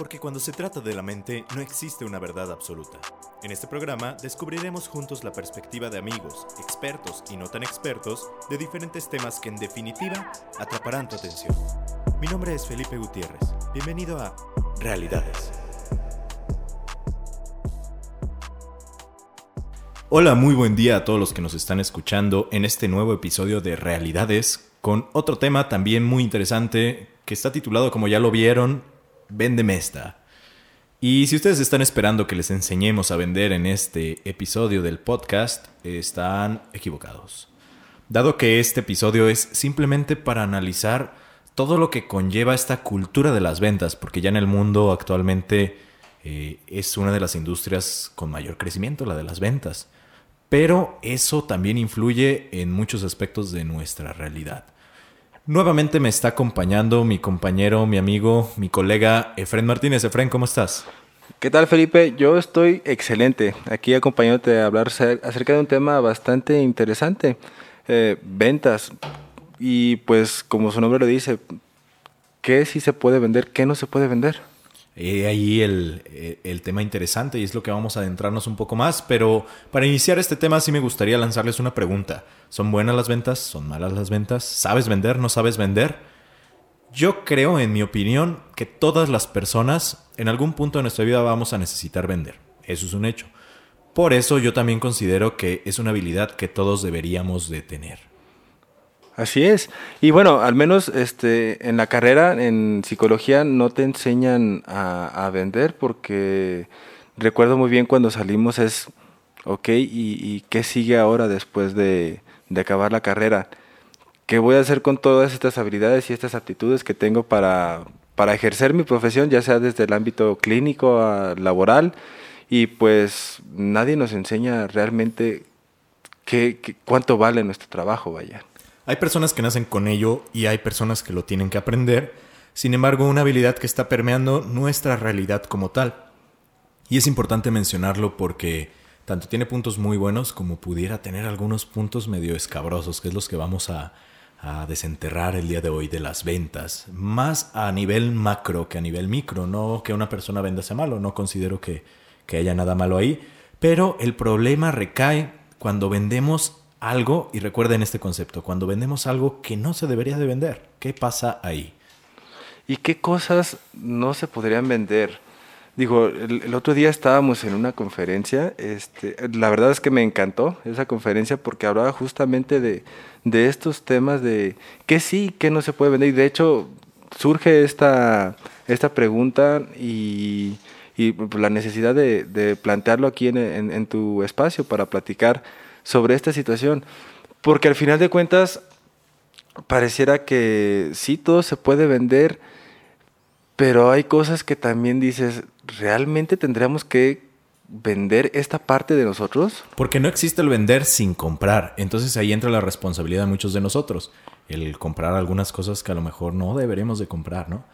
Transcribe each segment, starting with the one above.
Porque cuando se trata de la mente no existe una verdad absoluta. En este programa descubriremos juntos la perspectiva de amigos, expertos y no tan expertos de diferentes temas que en definitiva atraparán tu atención. Mi nombre es Felipe Gutiérrez. Bienvenido a Realidades. Hola, muy buen día a todos los que nos están escuchando en este nuevo episodio de Realidades con otro tema también muy interesante que está titulado, como ya lo vieron, Véndeme esta. Y si ustedes están esperando que les enseñemos a vender en este episodio del podcast, están equivocados. Dado que este episodio es simplemente para analizar todo lo que conlleva esta cultura de las ventas, porque ya en el mundo actualmente eh, es una de las industrias con mayor crecimiento, la de las ventas. Pero eso también influye en muchos aspectos de nuestra realidad. Nuevamente me está acompañando mi compañero, mi amigo, mi colega Efren Martínez. Efren, ¿cómo estás? ¿Qué tal, Felipe? Yo estoy excelente. Aquí acompañándote a hablar acerca de un tema bastante interesante. Eh, ventas. Y pues, como su nombre lo dice, ¿qué sí se puede vender? ¿Qué no se puede vender? Eh, ahí el, eh, el, tema interesante y es lo que vamos a adentrarnos un poco más. Pero para iniciar este tema sí me gustaría lanzarles una pregunta. ¿Son buenas las ventas? ¿Son malas las ventas? ¿Sabes vender? ¿No sabes vender? Yo creo, en mi opinión, que todas las personas en algún punto de nuestra vida vamos a necesitar vender. Eso es un hecho. Por eso yo también considero que es una habilidad que todos deberíamos de tener. Así es. Y bueno, al menos este, en la carrera en psicología no te enseñan a, vender porque recuerdo muy bien cuando salimos es, ok, ¿y, qué sigue ahora después de, acabar la carrera? ¿Qué voy a hacer con todas estas habilidades y estas aptitudes que tengo para, para ejercer mi profesión, ya sea desde el ámbito clínico a laboral? Y pues nadie nos enseña realmente qué, cuánto vale nuestro trabajo, vaya. Hay personas que nacen con ello y hay personas que lo tienen que aprender. Sin embargo, una habilidad que está permeando nuestra realidad como tal. Y es importante mencionarlo porque tanto tiene puntos muy buenos como pudiera tener algunos puntos medio escabrosos, que es los que vamos a, desenterrar el día de hoy de las ventas. Más a nivel macro que a nivel micro. No que una persona venda sea malo, no considero que, que haya nada malo ahí. Pero el problema recae cuando vendemos algo, y recuerden este concepto, cuando vendemos algo que no se debería de vender, ¿qué pasa ahí? ¿Y qué cosas no se podrían vender? Digo, el, otro día estábamos en una conferencia, este, la verdad es que me encantó esa conferencia porque hablaba justamente de, estos temas de qué sí, qué no se puede vender. Y de hecho surge esta, esta pregunta y, la necesidad de, plantearlo aquí en, en tu espacio para platicar sobre esta situación. Porque al final de cuentas, pareciera que sí, todo se puede vender, pero hay cosas que también dices, ¿realmente tendríamos que vender esta parte de nosotros? Porque no existe el vender sin comprar. Entonces ahí entra la responsabilidad de muchos de nosotros. El comprar algunas cosas que a lo mejor no deberíamos de comprar, ¿no?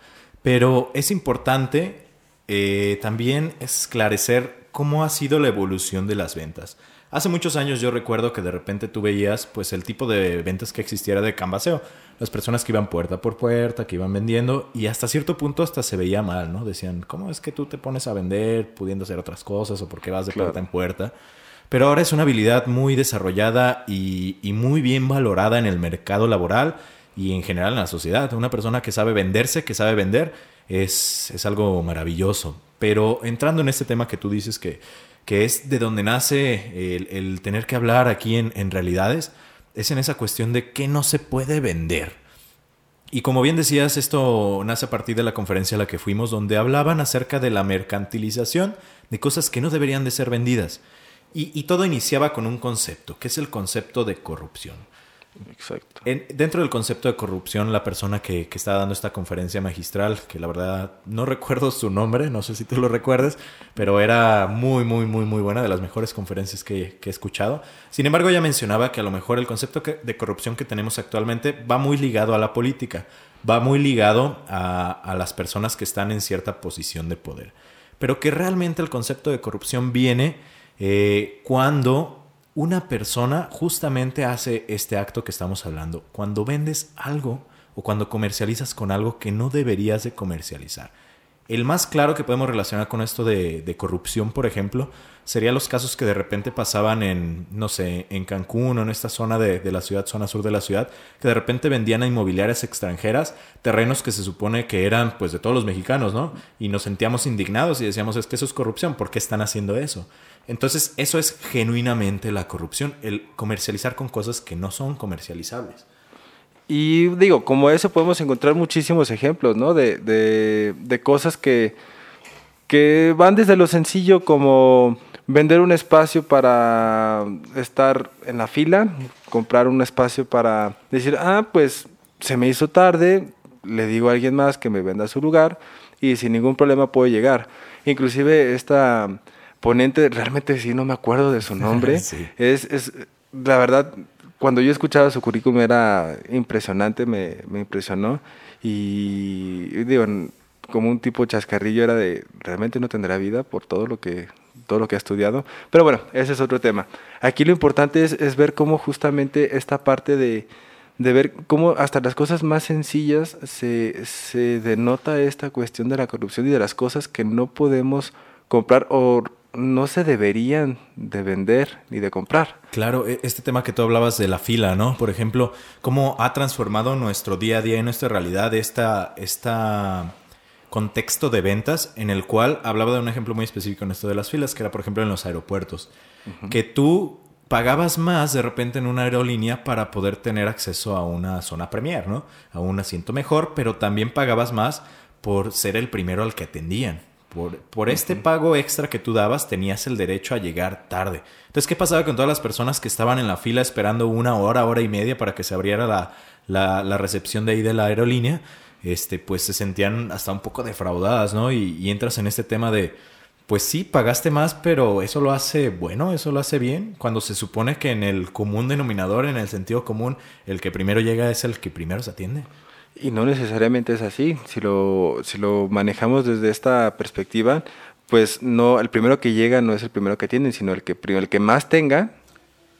Pero es importante eh, también esclarecer cómo ha sido la evolución de las ventas. Hace muchos años yo recuerdo que de repente tú veías pues el tipo de ventas que existiera de canvaseo. Las personas que iban puerta por puerta, que iban vendiendo y hasta cierto punto hasta se veía mal, ¿no? Decían, ¿cómo es que tú te pones a vender pudiendo hacer otras cosas o porque vas de puerta en puerta? Pero ahora es una habilidad muy desarrollada y, y muy bien valorada en el mercado laboral y en general en la sociedad. Una persona que sabe venderse, que sabe vender, es, es algo maravilloso. Pero entrando en este tema que tú dices que que es de donde nace el, tener que hablar aquí en, realidades, es en esa cuestión de qué no se puede vender. Y como bien decías, esto nace a partir de la conferencia a la que fuimos, donde hablaban acerca de la mercantilización de cosas que no deberían de ser vendidas. y todo iniciaba con un concepto, que es el concepto de corrupción. Exacto. dentro del concepto de corrupción, la persona que, estaba dando esta conferencia magistral, que la verdad no recuerdo su nombre, no sé si tú lo recuerdes, pero era muy, muy, muy, muy buena, de las mejores conferencias que, he escuchado. Sin embargo, ella mencionaba que a lo mejor el concepto de corrupción que tenemos actualmente va muy ligado a la política, va muy ligado a, a las personas que están en cierta posición de poder. Pero que realmente el concepto de corrupción viene eh, cuando una persona justamente hace este acto que estamos hablando. Cuando vendes algo o cuando comercializas con algo que no deberías de comercializar. El más claro que podemos relacionar con esto de, de corrupción, por ejemplo, serían los casos que de repente pasaban en, no sé, en Cancún o en esta zona de, de, la ciudad, zona sur de la ciudad, que de repente vendían a inmobiliarias extranjeras terrenos que se supone que eran pues de todos los mexicanos, ¿no? Y nos sentíamos indignados y decíamos, es que eso es corrupción, ¿por qué están haciendo eso? Entonces, eso es genuinamente la corrupción, el comercializar con cosas que no son comercializables. Y digo, como eso podemos encontrar muchísimos ejemplos, ¿no? De, de, de cosas que, que van desde lo sencillo como vender un espacio para estar en la fila, comprar un espacio para decir, ah, pues se me hizo tarde, le digo a alguien más que me venda su lugar y sin ningún problema puedo llegar. Inclusive esta ponente, realmente sí no me acuerdo de su nombre, sí. es, es, la verdad, cuando yo escuchaba su currículum era impresionante, me, me impresionó y digo, como un tipo chascarrillo era de, realmente no tendrá vida por todo lo que todo lo que ha estudiado. Pero bueno, ese es otro tema. Aquí lo importante es, es ver cómo justamente esta parte de, de, ver cómo hasta las cosas más sencillas se, se denota esta cuestión de la corrupción y de las cosas que no podemos comprar o no se deberían de vender ni de comprar. Claro, este tema que tú hablabas de la fila, ¿no? Por ejemplo, cómo ha transformado nuestro día a día y nuestra realidad esta, esta contexto de ventas en el cual hablaba de un ejemplo muy específico en esto de las filas, que era por ejemplo en los aeropuertos, uh -huh. que tú pagabas más de repente en una aerolínea para poder tener acceso a una zona premier, ¿no? A un asiento mejor, pero también pagabas más por ser el primero al que atendían. Por, por este uh -huh. pago extra que tú dabas, tenías el derecho a llegar tarde. Entonces, ¿qué pasaba con todas las personas que estaban en la fila esperando una hora, hora y media para que se abriera la, la, la recepción de ahí de la aerolínea? Este, pues se sentían hasta un poco defraudadas, ¿no? Y, y, entras en este tema de, pues sí, pagaste más, pero eso lo hace bueno, eso lo hace bien, cuando se supone que en el común denominador, en el sentido común, el que primero llega es el que primero se atiende. Y no necesariamente es así, si lo, si lo manejamos desde esta perspectiva, pues no, el primero que llega no es el primero que atiende, sino el que, el que más tenga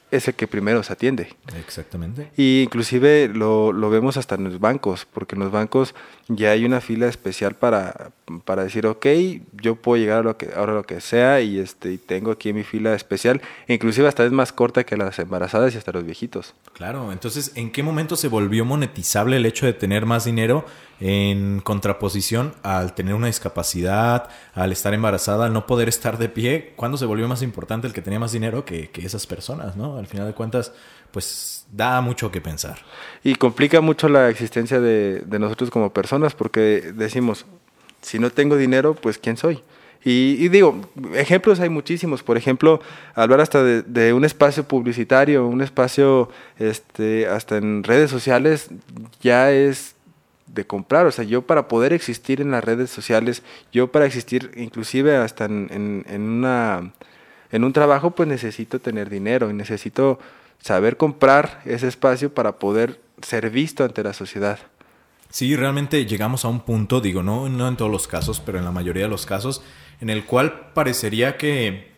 es el que primero se atiende. Exactamente. Y inclusive lo, lo, vemos hasta en los bancos, porque en los bancos ya hay una fila especial para, para decir, ok, yo puedo llegar a lo que, ahora lo que sea y, este, y tengo aquí mi fila especial, inclusive hasta es más corta que las embarazadas y hasta los viejitos. Claro, entonces, ¿en qué momento se volvió monetizable el hecho de tener más dinero en contraposición al tener una discapacidad, al estar embarazada, al no poder estar de pie? ¿Cuándo se volvió más importante el que tenía más dinero que, que esas personas, no? Al final de cuentas, pues da mucho que pensar. Y complica mucho la existencia de, de nosotros como personas porque decimos, si no tengo dinero, pues ¿quién soy? Y, digo, ejemplos hay muchísimos. Por ejemplo, hablar hasta de, de, un espacio publicitario, un espacio este, hasta en redes sociales, ya es de comprar. O sea, yo para poder existir en las redes sociales, yo para existir inclusive hasta en, en, una, en un trabajo, pues necesito tener dinero y necesito saber comprar ese espacio para poder ser visto ante la sociedad. Sí, realmente llegamos a un punto, digo, no, no en todos los casos, pero en la mayoría de los casos, en el cual parecería que,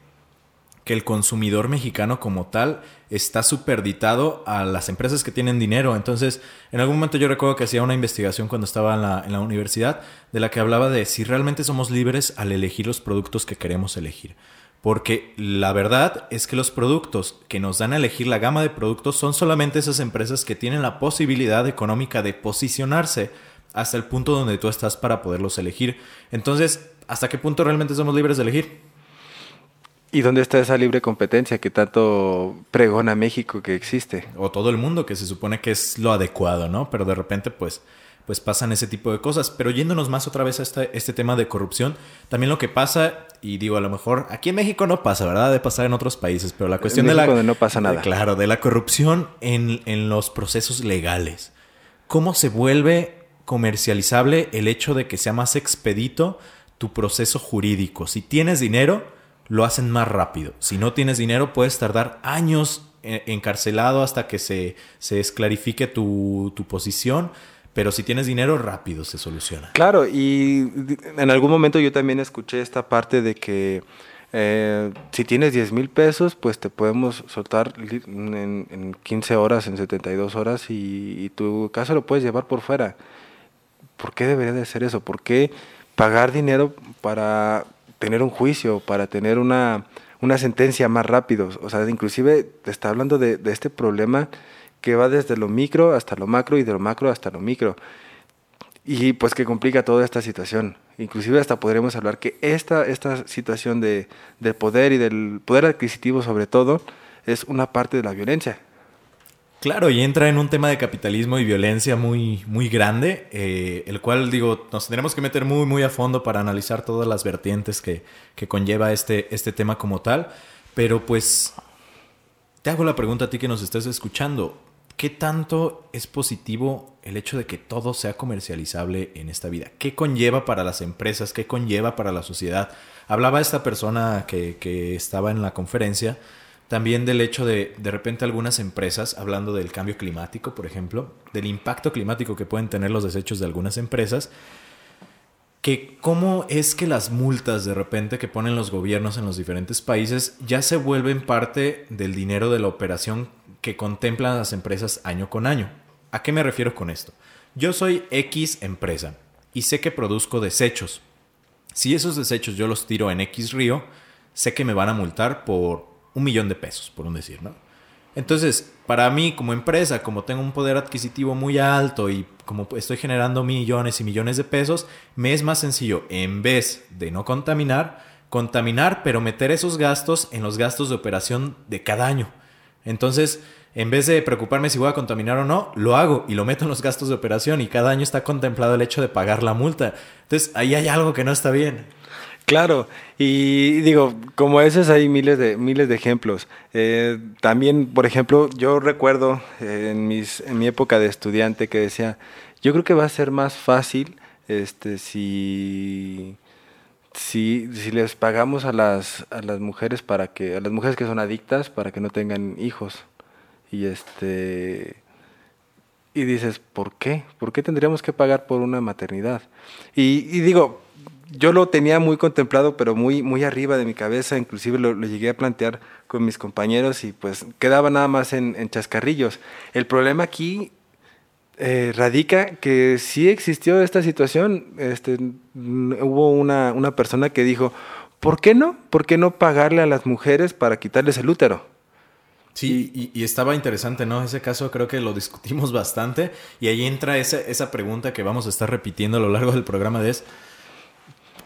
que el consumidor mexicano como tal está superditado a las empresas que tienen dinero. Entonces, en algún momento yo recuerdo que hacía una investigación cuando estaba en la, en la universidad de la que hablaba de si realmente somos libres al elegir los productos que queremos elegir. Porque la verdad es que los productos que nos dan a elegir la gama de productos son solamente esas empresas que tienen la posibilidad económica de posicionarse hasta el punto donde tú estás para poderlos elegir. Entonces, ¿hasta qué punto realmente somos libres de elegir? ¿Y dónde está esa libre competencia que tanto pregona México que existe? O todo el mundo, que se supone que es lo adecuado, ¿no? Pero de repente, pues, pues pasan ese tipo de cosas. Pero yéndonos más otra vez a este, este tema de corrupción, también lo que pasa, y digo, a lo mejor aquí en México no pasa, ¿verdad? De pasar en otros países, pero la cuestión en de la... no pasa nada. Claro, de la corrupción en, en los procesos legales. ¿Cómo se vuelve comercializable el hecho de que sea más expedito tu proceso jurídico? Si tienes dinero, lo hacen más rápido. Si no tienes dinero, puedes tardar años encarcelado hasta que se, se esclarifique tu, tu posición. Pero si tienes dinero, rápido se soluciona. Claro, y en algún momento yo también escuché esta parte de que eh, si tienes 10 mil pesos, pues te podemos soltar en, en, 15 horas, en 72 horas y, y, tu caso lo puedes llevar por fuera. ¿Por qué debería de ser eso? ¿Por qué, pagar dinero para tener un juicio, para tener una, una sentencia más rápido. O sea, inclusive te está hablando de, de este problema que va desde lo micro hasta lo macro y de lo macro hasta lo micro. Y pues que complica toda esta situación. Inclusive hasta podremos hablar que esta, esta situación de, del poder y del poder adquisitivo sobre todo es una parte de la violencia. Claro, y entra en un tema de capitalismo y violencia muy, muy grande, eh, el cual, digo, nos tendremos que meter muy, muy a fondo para analizar todas las vertientes que, que conlleva este, este tema como tal. Pero pues, te hago la pregunta a ti que nos estés escuchando. ¿Qué tanto es positivo el hecho de que todo sea comercializable en esta vida? ¿Qué conlleva para las empresas? ¿Qué conlleva para la sociedad? Hablaba esta persona que, que estaba en la conferencia también del hecho de de repente algunas empresas, hablando del cambio climático, por ejemplo, del impacto climático que pueden tener los desechos de algunas empresas, que cómo es que las multas de repente que ponen los gobiernos en los diferentes países ya se vuelven parte del dinero de la operación que contemplan las empresas año con año. ¿A qué me refiero con esto? Yo soy X empresa y sé que produzco desechos. Si esos desechos yo los tiro en X río, sé que me van a multar por un millón de pesos, por un decir, ¿no? Entonces, para mí como empresa, como tengo un poder adquisitivo muy alto y como estoy generando millones y millones de pesos, me es más sencillo, en vez de no contaminar, contaminar, pero meter esos gastos en los gastos de operación de cada año. Entonces, en vez de preocuparme si voy a contaminar o no, lo hago y lo meto en los gastos de operación y cada año está contemplado el hecho de pagar la multa. Entonces, ahí hay algo que no está bien. Claro, y digo, como esos hay miles de, miles de ejemplos. Eh, también, por ejemplo, yo recuerdo en, mis, en mi época de estudiante que decía, yo creo que va a ser más fácil este, si, si, les pagamos a las, a las mujeres para que, a las mujeres que son adictas para que no tengan hijos. Y este y dices, ¿por qué? ¿Por qué tendríamos que pagar por una maternidad? Y digo, yo lo tenía muy contemplado, pero muy, muy arriba de mi cabeza, inclusive lo, llegué a plantear con mis compañeros y pues quedaba nada más en, chascarrillos. El problema aquí eh, radica que sí existió esta situación. Este, hubo una, una persona que dijo, ¿por qué no? ¿Por qué no pagarle a las mujeres para quitarles el útero? Sí, y, y, estaba interesante, ¿no? Ese caso creo que lo discutimos bastante y ahí entra esa, esa pregunta que vamos a estar repitiendo a lo largo del programa de es,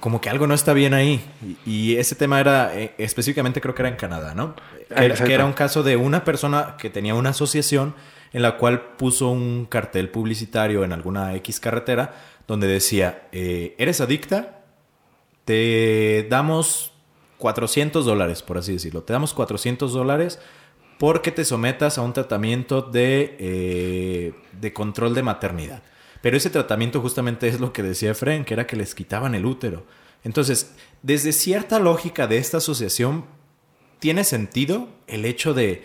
como que algo no está bien ahí. Y, y ese tema era, eh, específicamente creo que era en Canadá, ¿no? Que, que, era un caso de una persona que tenía una asociación en la cual puso un cartel publicitario en alguna X carretera donde decía, eh, ¿eres adicta? Te damos 400 dólares, por así decirlo. Te damos 400 dólares porque te sometas a un tratamiento de, eh, de control de maternidad. Pero ese tratamiento justamente es lo que decía Efren, que era que les quitaban el útero. Entonces, desde cierta lógica de esta asociación, tiene sentido el hecho de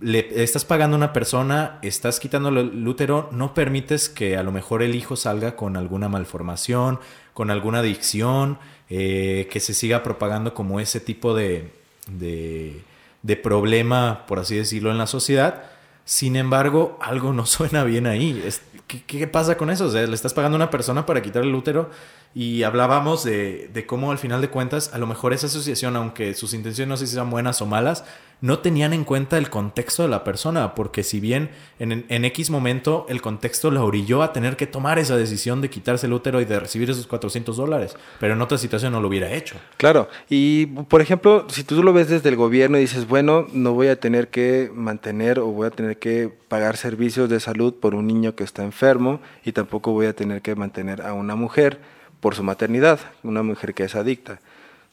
le estás pagando a una persona, estás quitando el útero, no permites que a lo mejor el hijo salga con alguna malformación, con alguna adicción, eh, que se siga propagando como ese tipo de, de, problema, por así decirlo, en la sociedad. Sin embargo, algo no suena bien ahí. ¿Qué, ¿qué, pasa con eso? O sea, le estás pagando a una persona para quitar el útero y hablábamos de, de, cómo al final de cuentas, a lo mejor esa asociación, aunque sus intenciones no sé si sean buenas o malas, no tenían en cuenta el contexto de la persona, porque si bien en, X momento el contexto la orilló a tener que tomar esa decisión de quitarse el útero y de recibir esos 400 dólares, pero en otra situación no lo hubiera hecho. Claro, y por ejemplo, si tú lo ves desde el gobierno y dices, bueno, no voy a tener que mantener o voy a tener que pagar servicios de salud por un niño que está enfermo y tampoco voy a tener que mantener a una mujer por su maternidad, una mujer que es adicta.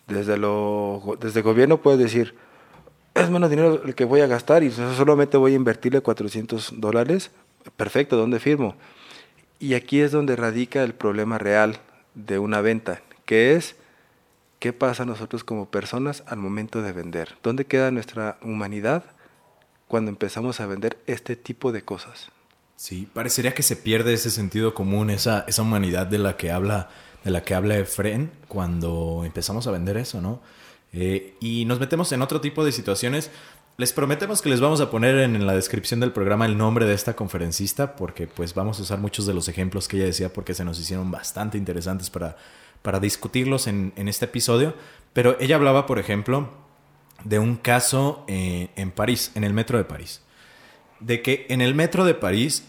Desde, lo, desde el gobierno puedes decir, es menos dinero el que voy a gastar y solamente voy a invertirle 400 dólares. Perfecto, ¿dónde firmo? Y aquí es donde radica el problema real de una venta, que es qué pasa nosotros como personas al momento de vender. ¿Dónde queda nuestra humanidad cuando empezamos a vender este tipo de cosas? Sí, parecería que se pierde ese sentido común, esa, esa humanidad de la que habla de la que habla Efren cuando empezamos a vender eso, ¿no? Eh, y nos metemos en otro tipo de situaciones. Les prometemos que les vamos a poner en, la descripción del programa el nombre de esta conferencista porque pues vamos a usar muchos de los ejemplos que ella decía porque se nos hicieron bastante interesantes para, para discutirlos en, este episodio, pero ella hablaba, por ejemplo, de un caso eh, en París, en el metro de París. De que en el metro de París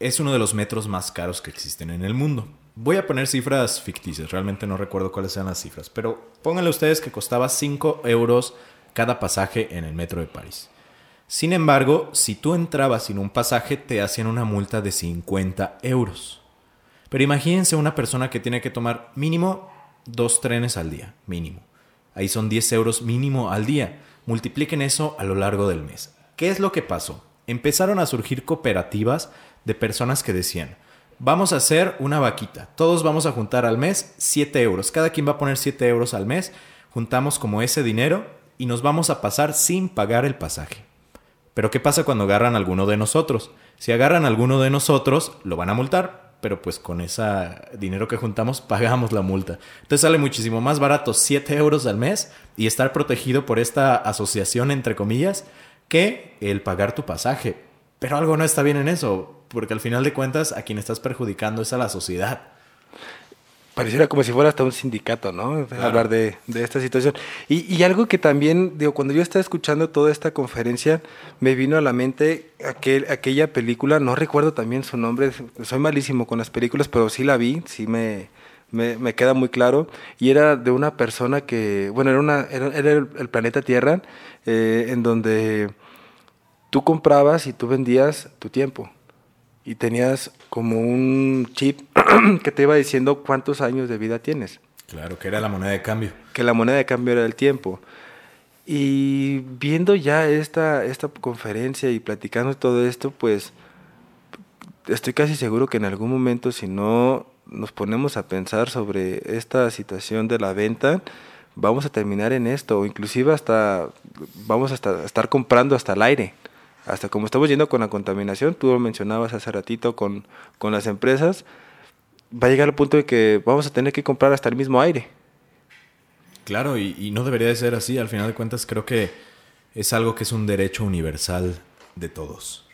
es uno de los metros más caros que existen en el mundo. Voy a poner cifras ficticias, realmente no recuerdo cuáles sean las cifras, pero pónganle ustedes que costaba 5 euros cada pasaje en el metro de París. Sin embargo, si tú entrabas sin un pasaje, te hacían una multa de 50 euros. Pero imagínense una persona que tiene que tomar mínimo dos trenes al día, mínimo. Ahí son 10 euros mínimo al día. Multipliquen eso a lo largo del mes. ¿Qué es lo que pasó? Empezaron a surgir cooperativas de personas que decían, vamos a hacer una vaquita, todos vamos a juntar al mes 7 euros, cada quien va a poner 7 euros al mes, juntamos como ese dinero y nos vamos a pasar sin pagar el pasaje. Pero ¿qué pasa cuando agarran alguno de nosotros? Si agarran alguno de nosotros, lo van a multar, pero pues con ese dinero que juntamos pagamos la multa. Entonces sale muchísimo más barato 7 euros al mes y estar protegido por esta asociación, entre comillas, que el pagar tu pasaje. Pero algo no está bien en eso porque al final de cuentas a quien estás perjudicando es a la sociedad. Pareciera como si fuera hasta un sindicato, ¿no? Hablar de, esta situación. Y, algo que también, digo, cuando yo estaba escuchando toda esta conferencia, me vino a la mente aquel, aquella película, no recuerdo también su nombre, soy malísimo con las películas, pero sí la vi, sí me, me, queda muy claro. Y era de una persona que, bueno, era, una, era, el, planeta Tierra, eh, en donde tú comprabas y tú vendías tu tiempo y tenías como un chip que te iba diciendo cuántos años de vida tienes. Claro, que era la moneda de cambio. Que la moneda de cambio era el tiempo. Y viendo ya esta, esta conferencia y platicando todo esto, pues estoy casi seguro que en algún momento, si no nos ponemos a pensar sobre esta situación de la venta, vamos a terminar en esto, o inclusive hasta vamos a estar comprando hasta el aire hasta como estamos yendo con la contaminación, tú lo mencionabas hace ratito con, con las empresas, va a llegar el punto de que vamos a tener que comprar hasta el mismo aire. Claro, y, y, no debería de ser así. Al final de cuentas, creo que es algo que es un derecho universal de todos.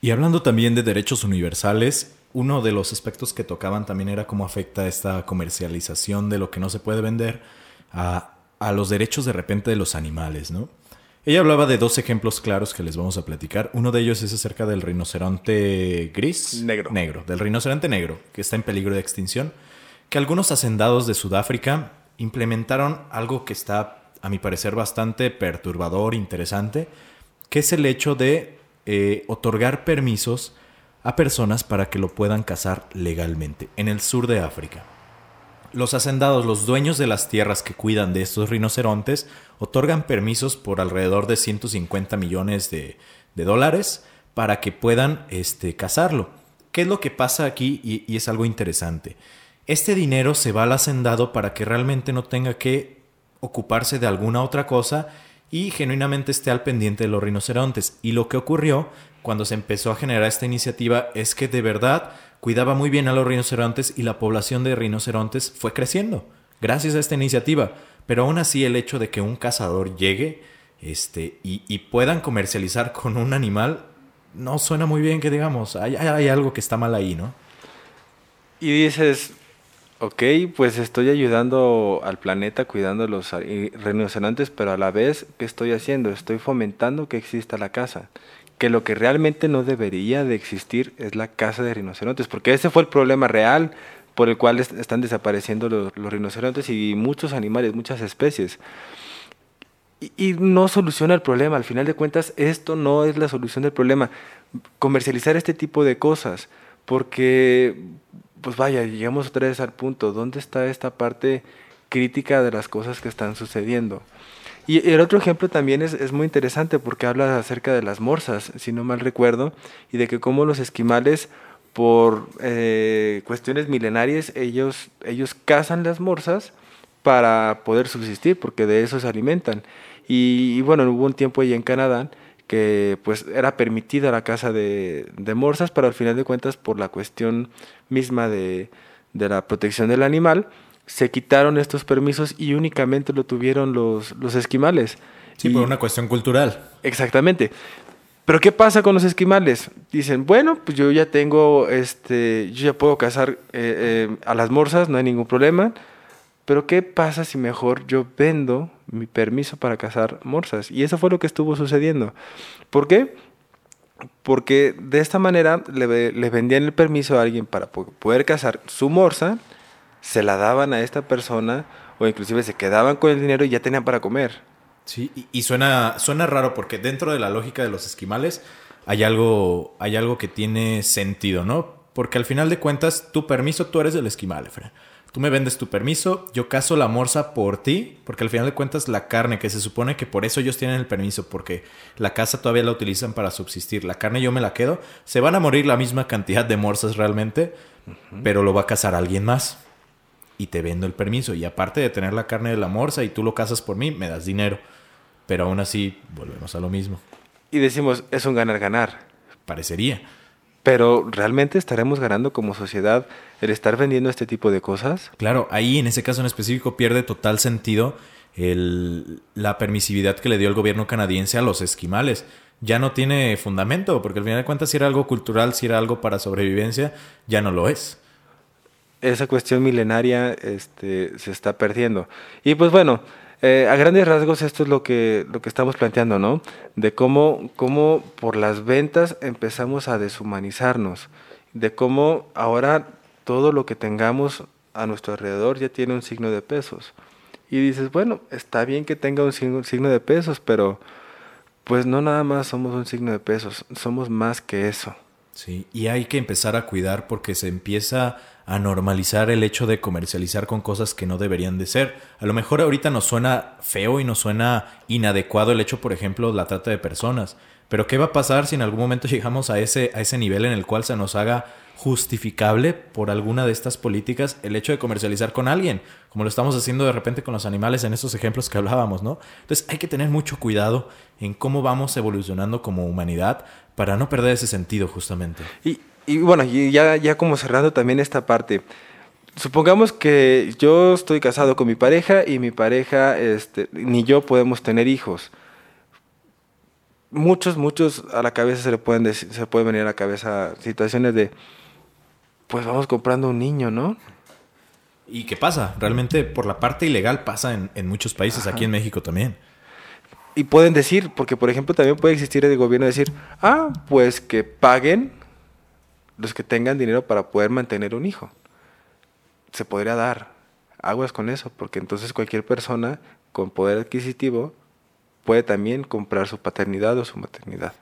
Y hablando también de derechos universales, uno de los aspectos que tocaban también era cómo afecta esta comercialización de lo que no se puede vender a, los derechos de repente de los animales, ¿no? Ella hablaba de dos ejemplos claros que les vamos a platicar. Uno de ellos es acerca del rinoceronte gris. Negro. Negro. Del rinoceronte negro, que está en peligro de extinción. Que algunos hacendados de Sudáfrica implementaron algo que está, a mi parecer, bastante perturbador, interesante, que es el hecho de eh, otorgar permisos a personas para que lo puedan cazar legalmente en el sur de África. Los hacendados, los dueños de las tierras que cuidan de estos rinocerontes, otorgan permisos por alrededor de 150 millones de, dólares para que puedan este, cazarlo. ¿Qué es lo que pasa aquí? Y, y es algo interesante. Este dinero se va al hacendado para que realmente no tenga que ocuparse de alguna otra cosa y genuinamente esté al pendiente de los rinocerontes. Y lo que ocurrió cuando se empezó a generar esta iniciativa es que de verdad cuidaba muy bien a los rinocerontes y la población de rinocerontes fue creciendo gracias a esta iniciativa. Pero aún así el hecho de que un cazador llegue este, y, puedan comercializar con un animal no suena muy bien que digamos, hay, hay algo que está mal ahí, ¿no? Y dices, ok, pues estoy ayudando al planeta cuidando a los rinocerontes, pero a la vez, ¿qué estoy haciendo? Estoy fomentando que exista la caza que lo que realmente no debería de existir es la caza de rinocerontes, porque ese fue el problema real por el cual están desapareciendo los, rinocerontes y muchos animales, muchas especies. Y, no soluciona el problema, al final de cuentas esto no es la solución del problema, comercializar este tipo de cosas, porque, pues vaya, llegamos otra vez al punto, ¿dónde está esta parte crítica de las cosas que están sucediendo? Y el otro ejemplo también es, es, muy interesante porque habla acerca de las morsas, si no mal recuerdo, y de que cómo los esquimales, por eh, cuestiones milenarias, ellos, ellos cazan las morsas para poder subsistir, porque de eso se alimentan. Y, bueno, hubo un tiempo ahí en Canadá que pues era permitida la caza de, de morsas, pero al final de cuentas por la cuestión misma de, de la protección del animal, se quitaron estos permisos y únicamente lo tuvieron los, los esquimales. Sí, por una cuestión cultural. Exactamente. Pero ¿qué pasa con los esquimales? Dicen, bueno, pues yo ya tengo, este, yo ya puedo cazar eh, eh, a las morsas, no hay ningún problema. Pero ¿qué pasa si mejor yo vendo mi permiso para cazar morsas? Y eso fue lo que estuvo sucediendo. ¿Por qué? Porque de esta manera le, le vendían el permiso a alguien para poder cazar su morsa, se la daban a esta persona o inclusive se quedaban con el dinero y ya tenían para comer. Sí, y, suena, suena raro porque dentro de la lógica de los esquimales hay algo, hay algo que tiene sentido, ¿no? Porque al final de cuentas, tu permiso, tú eres el esquimal, Efra. Tú me vendes tu permiso, yo caso la morsa por ti, porque al final de cuentas la carne, que se supone que por eso ellos tienen el permiso, porque la casa todavía la utilizan para subsistir, la carne yo me la quedo, se van a morir la misma cantidad de morsas realmente, pero lo va a cazar alguien más y te vendo el permiso. Y aparte de tener la carne de la morsa y tú lo cazas por mí, me das dinero. Pero aún así, volvemos a lo mismo. Y decimos, es un ganar-ganar. Parecería. Pero ¿realmente estaremos ganando como sociedad el estar vendiendo este tipo de cosas? Claro, ahí en ese caso en específico pierde total sentido el, la permisividad que le dio el gobierno canadiense a los esquimales. Ya no tiene fundamento, porque al final de cuentas si era algo cultural, si era algo para sobrevivencia, ya no lo es. Esa cuestión milenaria este, se está perdiendo. Y pues bueno, eh, a grandes rasgos esto es lo que, lo que estamos planteando, ¿no? De cómo, cómo por las ventas empezamos a deshumanizarnos, de cómo ahora todo lo que tengamos a nuestro alrededor ya tiene un signo de pesos. Y dices, bueno, está bien que tenga un signo, signo de pesos, pero pues no nada más somos un signo de pesos, somos más que eso. Sí, y hay que empezar a cuidar porque se empieza a normalizar el hecho de comercializar con cosas que no deberían de ser. A lo mejor ahorita nos suena feo y nos suena inadecuado el hecho, por ejemplo, la trata de personas. Pero ¿qué va a pasar si en algún momento llegamos a ese, a ese nivel en el cual se nos haga justificable por alguna de estas políticas el hecho de comercializar con alguien, como lo estamos haciendo de repente con los animales en estos ejemplos que hablábamos, ¿no? Entonces hay que tener mucho cuidado en cómo vamos evolucionando como humanidad para no perder ese sentido justamente. Y, y bueno, y ya, ya como cerrando también esta parte, supongamos que yo estoy casado con mi pareja y mi pareja, este, ni yo podemos tener hijos. Muchos, muchos a la cabeza se le pueden se puede venir a la cabeza situaciones de, pues vamos comprando un niño, ¿no? ¿Y qué pasa? Realmente por la parte ilegal pasa en, en muchos países, aquí en México también. Y pueden decir, porque por ejemplo también puede existir el gobierno decir, ah, pues que paguen los que tengan dinero para poder mantener un hijo. Se podría dar aguas con eso, porque entonces cualquier persona con poder adquisitivo puede también comprar su paternidad o su maternidad.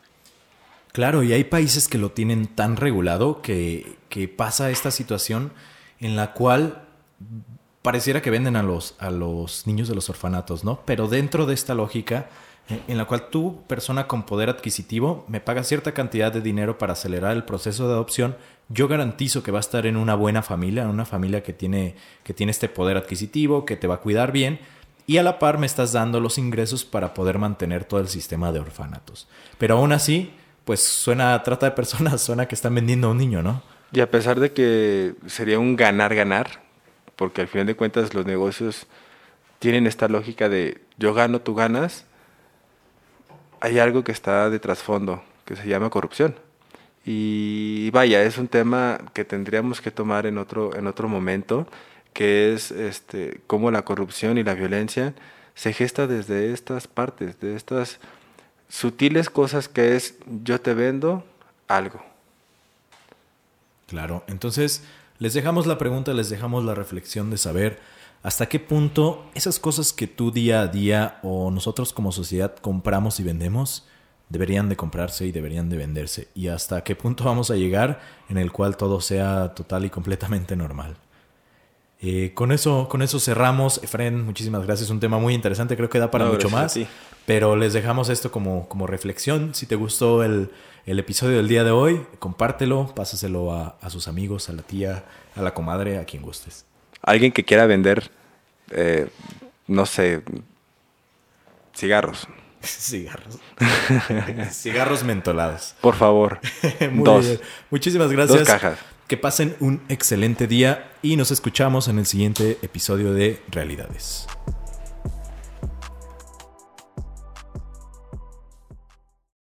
Claro, y hay países que lo tienen tan regulado que, que pasa esta situación en la cual pareciera que venden a los, a los niños de los orfanatos, ¿no? Pero dentro de esta lógica en la cual tú, persona con poder adquisitivo, me pagas cierta cantidad de dinero para acelerar el proceso de adopción, yo garantizo que va a estar en una buena familia, en una familia que tiene, que tiene este poder adquisitivo, que te va a cuidar bien, y a la par me estás dando los ingresos para poder mantener todo el sistema de orfanatos. Pero aún así, pues suena trata de personas, suena que están vendiendo a un niño, ¿no? Y a pesar de que sería un ganar-ganar, porque al final de cuentas los negocios tienen esta lógica de yo gano, tú ganas, hay algo que está de trasfondo, que se llama corrupción. Y vaya, es un tema que tendríamos que tomar en otro, en otro momento, que es este, cómo la corrupción y la violencia se gesta desde estas partes, de estas sutiles cosas que es yo te vendo algo. Claro, entonces les dejamos la pregunta, les dejamos la reflexión de saber hasta qué punto esas cosas que tú día a día o nosotros como sociedad compramos y vendemos deberían de comprarse y deberían de venderse y hasta qué punto vamos a llegar en el cual todo sea total y completamente normal. Eh, con, eso, con eso cerramos. Efren, muchísimas gracias. Un tema muy interesante, creo que da para mucho más. Pero les dejamos esto como, como reflexión. Si te gustó el, el, episodio del día de hoy, compártelo, pásaselo a, a sus amigos, a la tía, a la comadre, a quien gustes alguien que quiera vender, eh, no sé, cigarros. Cigarros. Cigarros mentolados. Por favor. Dos. Muchísimas gracias. Dos cajas. Que pasen un excelente día y nos escuchamos en el siguiente episodio de Realidades.